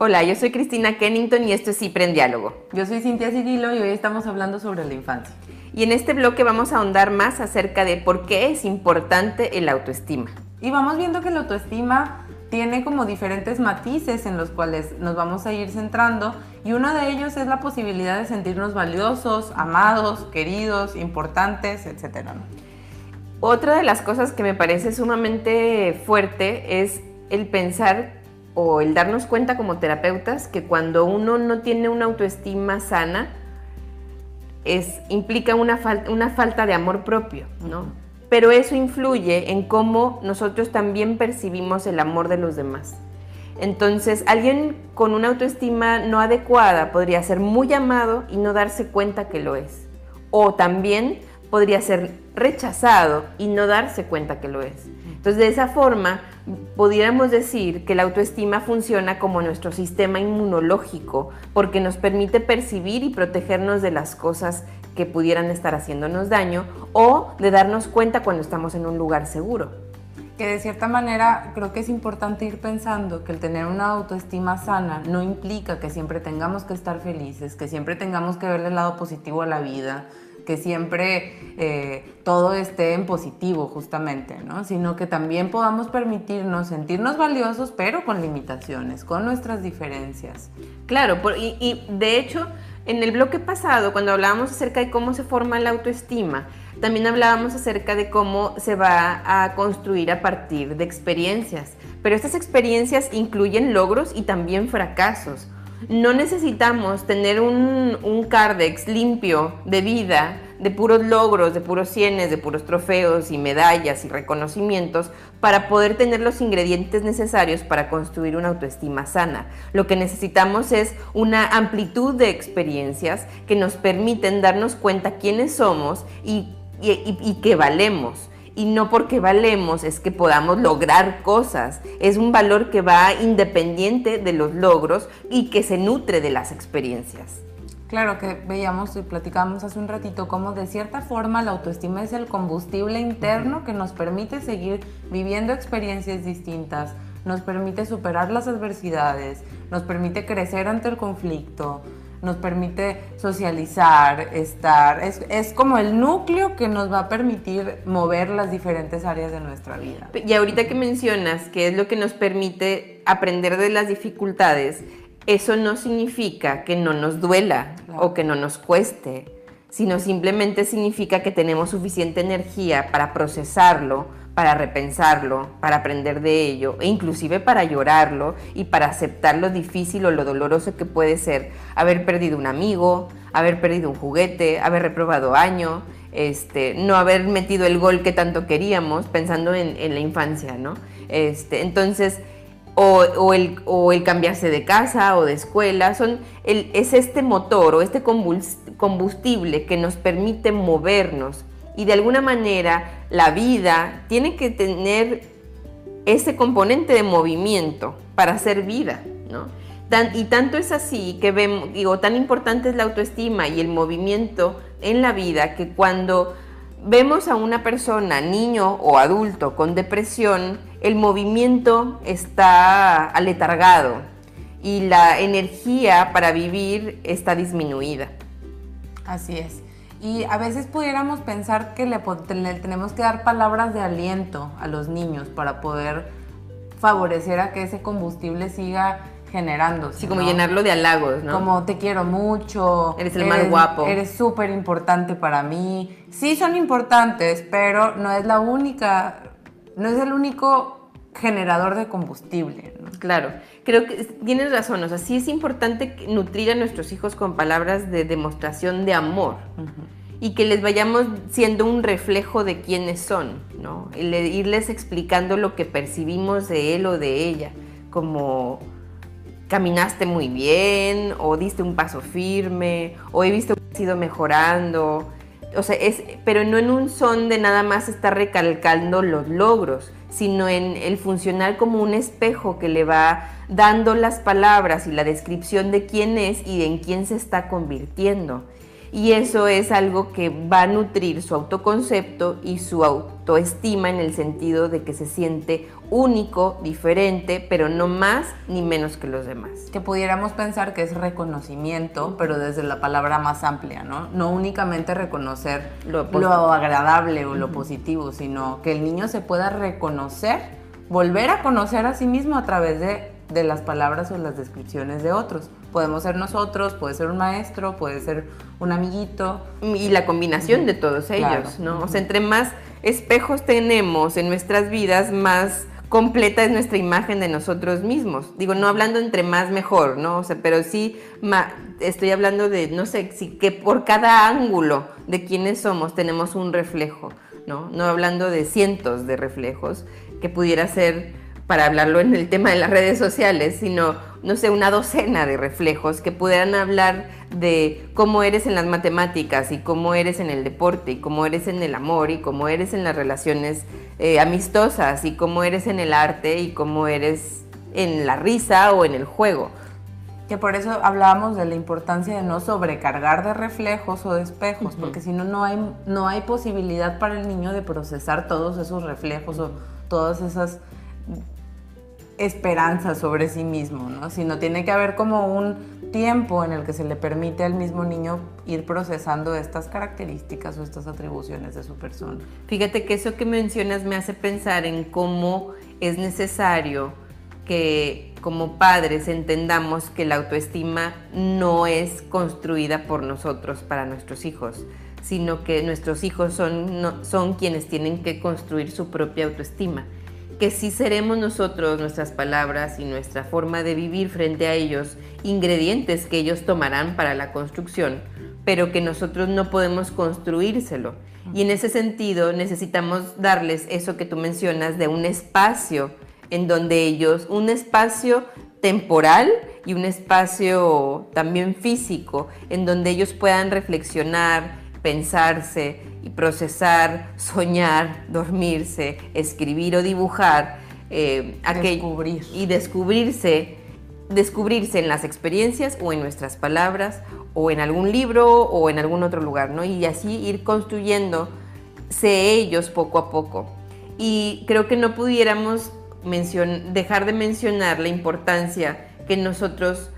Hola, yo soy Cristina Kennington y esto es Cipre en Diálogo. Yo soy Cintia Cirilo y hoy estamos hablando sobre la infancia. Y en este bloque vamos a ahondar más acerca de por qué es importante el autoestima. Y vamos viendo que la autoestima tiene como diferentes matices en los cuales nos vamos a ir centrando y uno de ellos es la posibilidad de sentirnos valiosos, amados, queridos, importantes, etc. Otra de las cosas que me parece sumamente fuerte es el pensar o el darnos cuenta como terapeutas que cuando uno no tiene una autoestima sana, es, implica una, una falta de amor propio, ¿no? Pero eso influye en cómo nosotros también percibimos el amor de los demás. Entonces, alguien con una autoestima no adecuada podría ser muy amado y no darse cuenta que lo es. O también podría ser rechazado y no darse cuenta que lo es. Entonces, de esa forma, pudiéramos decir que la autoestima funciona como nuestro sistema inmunológico, porque nos permite percibir y protegernos de las cosas que pudieran estar haciéndonos daño o de darnos cuenta cuando estamos en un lugar seguro. Que de cierta manera creo que es importante ir pensando que el tener una autoestima sana no implica que siempre tengamos que estar felices, que siempre tengamos que ver el lado positivo a la vida, que siempre eh, todo esté en positivo justamente, ¿no? Sino que también podamos permitirnos sentirnos valiosos, pero con limitaciones, con nuestras diferencias. Claro, y, y de hecho, en el bloque pasado, cuando hablábamos acerca de cómo se forma la autoestima, también hablábamos acerca de cómo se va a construir a partir de experiencias. Pero estas experiencias incluyen logros y también fracasos no necesitamos tener un, un, cardex limpio de vida, de puros logros, de puros cienes, de puros trofeos y medallas y reconocimientos para poder tener los ingredientes necesarios para construir una autoestima sana. Lo que necesitamos es una amplitud de experiencias que nos permiten darnos cuenta quiénes somos y, y, y que valemos y no porque valemos es que podamos lograr cosas. Es un valor que va independiente de los logros y que se nutre de las experiencias. Claro que veíamos y platicamos hace un ratito cómo de cierta forma la autoestima es el combustible interno que nos permite seguir viviendo experiencias distintas, nos permite superar las adversidades, nos permite crecer ante el conflicto, nos permite socializar, estar, es, es, como el núcleo que nos va a permitir mover las diferentes áreas de nuestra vida. Y ahorita que mencionas que es lo que nos permite aprender de las dificultades, eso no significa que no nos duela claro. o que no nos cueste, sino simplemente significa que tenemos suficiente energía para procesarlo, para repensarlo, para aprender de ello, e inclusive para llorarlo y para aceptar lo difícil o lo doloroso que puede ser haber perdido un amigo, haber perdido un juguete, haber reprobado año, este, no haber metido el gol que tanto queríamos, pensando en, la infancia, ¿no? Este, entonces, o, o, el, o, el, cambiarse de casa o de escuela, son el, es este motor o este combustible que nos permite movernos y de alguna manera la vida tiene que tener ese componente de movimiento para ser vida, ¿no? Y tanto es así que vemos, digo, tan importante es la autoestima y el movimiento en la vida que cuando vemos a una persona, niño o adulto, con depresión, el movimiento está aletargado y la energía para vivir está disminuida. Así es. Y a veces pudiéramos pensar que le, le, tenemos que dar palabras de aliento a los niños para poder favorecer a que ese combustible siga generándose. Sí, como ¿no? llenarlo de halagos, ¿no? Como te quiero mucho. Eres el más guapo. Eres súper importante para mí. Sí son importantes, pero no es la única, no es el único generador de combustible. ¿no? Claro, creo que tienes razón, o sea, sí es importante nutrir a nuestros hijos con palabras de demostración de amor uh -huh. y que les vayamos siendo un reflejo de quiénes son, ¿no? El irles explicando lo que percibimos de él o de ella, como caminaste muy bien, o diste un paso firme, o he visto que has ido mejorando. O sea, es, pero no en un son de nada más estar recalcando los logros, sino en el funcionar como un espejo que le va dando las palabras y la descripción de quién es y en quién se está convirtiendo y eso es algo que va a nutrir su autoconcepto y su autoestima en el sentido de que se siente único, diferente, pero no más ni menos que los demás. Que pudiéramos pensar que es reconocimiento, pero desde la palabra más amplia, ¿no? No únicamente reconocer lo, agradable o lo positivo, sino que el niño se pueda reconocer, volver a conocer a sí mismo a través de, de las palabras o las descripciones de otros. Podemos ser nosotros, puede ser un maestro, puede ser un amiguito. Y la combinación de todos ellos, ¿no? O sea, entre más espejos tenemos en nuestras vidas, más completa es nuestra imagen de nosotros mismos. Digo, no hablando entre más mejor, ¿no? O sea, pero sí estoy hablando de, no sé, si que por cada ángulo de quienes somos tenemos un reflejo, ¿no? No hablando de cientos de reflejos, que pudiera ser para hablarlo en el tema de las redes sociales, sino, no sé, una docena de reflejos que pudieran hablar de cómo eres en las matemáticas y cómo eres en el deporte y cómo eres en el amor y cómo eres en las relaciones eh, amistosas y cómo eres en el arte y cómo eres en la risa o en el juego. Que por eso hablábamos de la importancia de no sobrecargar de reflejos o de espejos, porque si no, no hay, no hay posibilidad para el niño de procesar todos esos reflejos o todas esas esperanza sobre sí mismo, ¿no? Sino tiene que haber como un tiempo en el que se le permite al mismo niño ir procesando estas características o estas atribuciones de su persona. Fíjate que eso que mencionas me hace pensar en cómo es necesario que como padres entendamos que la autoestima no es construida por nosotros para nuestros hijos, sino que nuestros hijos son, son quienes tienen que construir su propia autoestima que si seremos nosotros, nuestras palabras y nuestra forma de vivir frente a ellos, ingredientes que ellos tomarán para la construcción, pero que nosotros no podemos construírselo. Y en ese sentido necesitamos darles eso que tú mencionas de un espacio en donde ellos, un espacio temporal y un espacio también físico, en donde ellos puedan reflexionar, pensarse, y procesar, soñar, dormirse, escribir o dibujar, eh, Descubrir. y descubrirse, descubrirse en las experiencias o en nuestras palabras o en algún libro o en algún otro lugar, ¿no? Y así ir construyéndose ellos poco a poco. Y creo que no pudiéramos dejar de mencionar la importancia que nosotros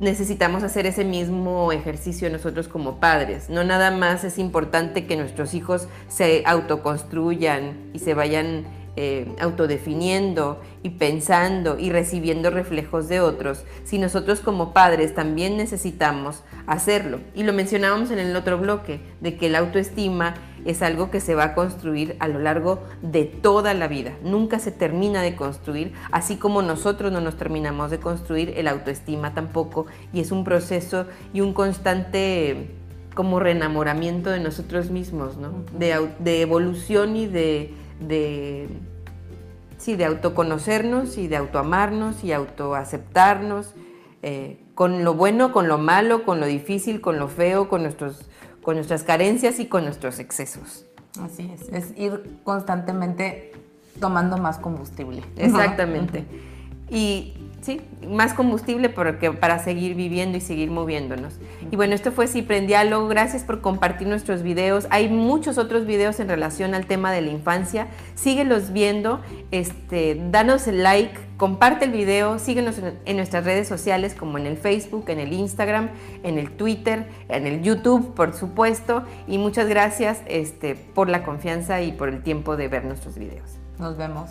necesitamos hacer ese mismo ejercicio nosotros como padres. No nada más es importante que nuestros hijos se autoconstruyan y se vayan eh, autodefiniendo y pensando y recibiendo reflejos de otros, si nosotros como padres también necesitamos hacerlo. Y lo mencionábamos en el otro bloque, de que la autoestima es algo que se va a construir a lo largo de toda la vida. Nunca se termina de construir, así como nosotros no nos terminamos de construir, el autoestima tampoco, y es un proceso y un constante como reenamoramiento de nosotros mismos, ¿no? de, evolución y de, de, sí, de autoconocernos y de autoamarnos y autoaceptarnos, eh, con lo bueno, con lo malo, con lo difícil, con lo feo, con nuestros con nuestras carencias y con nuestros excesos. Así es, es ir constantemente tomando más combustible. Exactamente. Y sí, más combustible porque, para seguir viviendo y seguir moviéndonos. Y bueno, esto fue Cipre en Diálogo. Gracias por compartir nuestros videos. Hay muchos otros videos en relación al tema de la infancia. Síguelos viendo, este, danos el like, comparte el video, síguenos en, nuestras redes sociales como en el Facebook, en el Instagram, en el Twitter, en el YouTube, por supuesto. Y muchas gracias este, por la confianza y por el tiempo de ver nuestros videos. Nos vemos.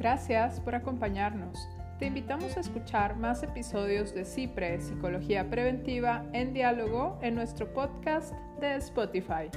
Gracias por acompañarnos. Te invitamos a escuchar más episodios de CIPRE, Psicología Preventiva en Diálogo, en nuestro podcast de Spotify.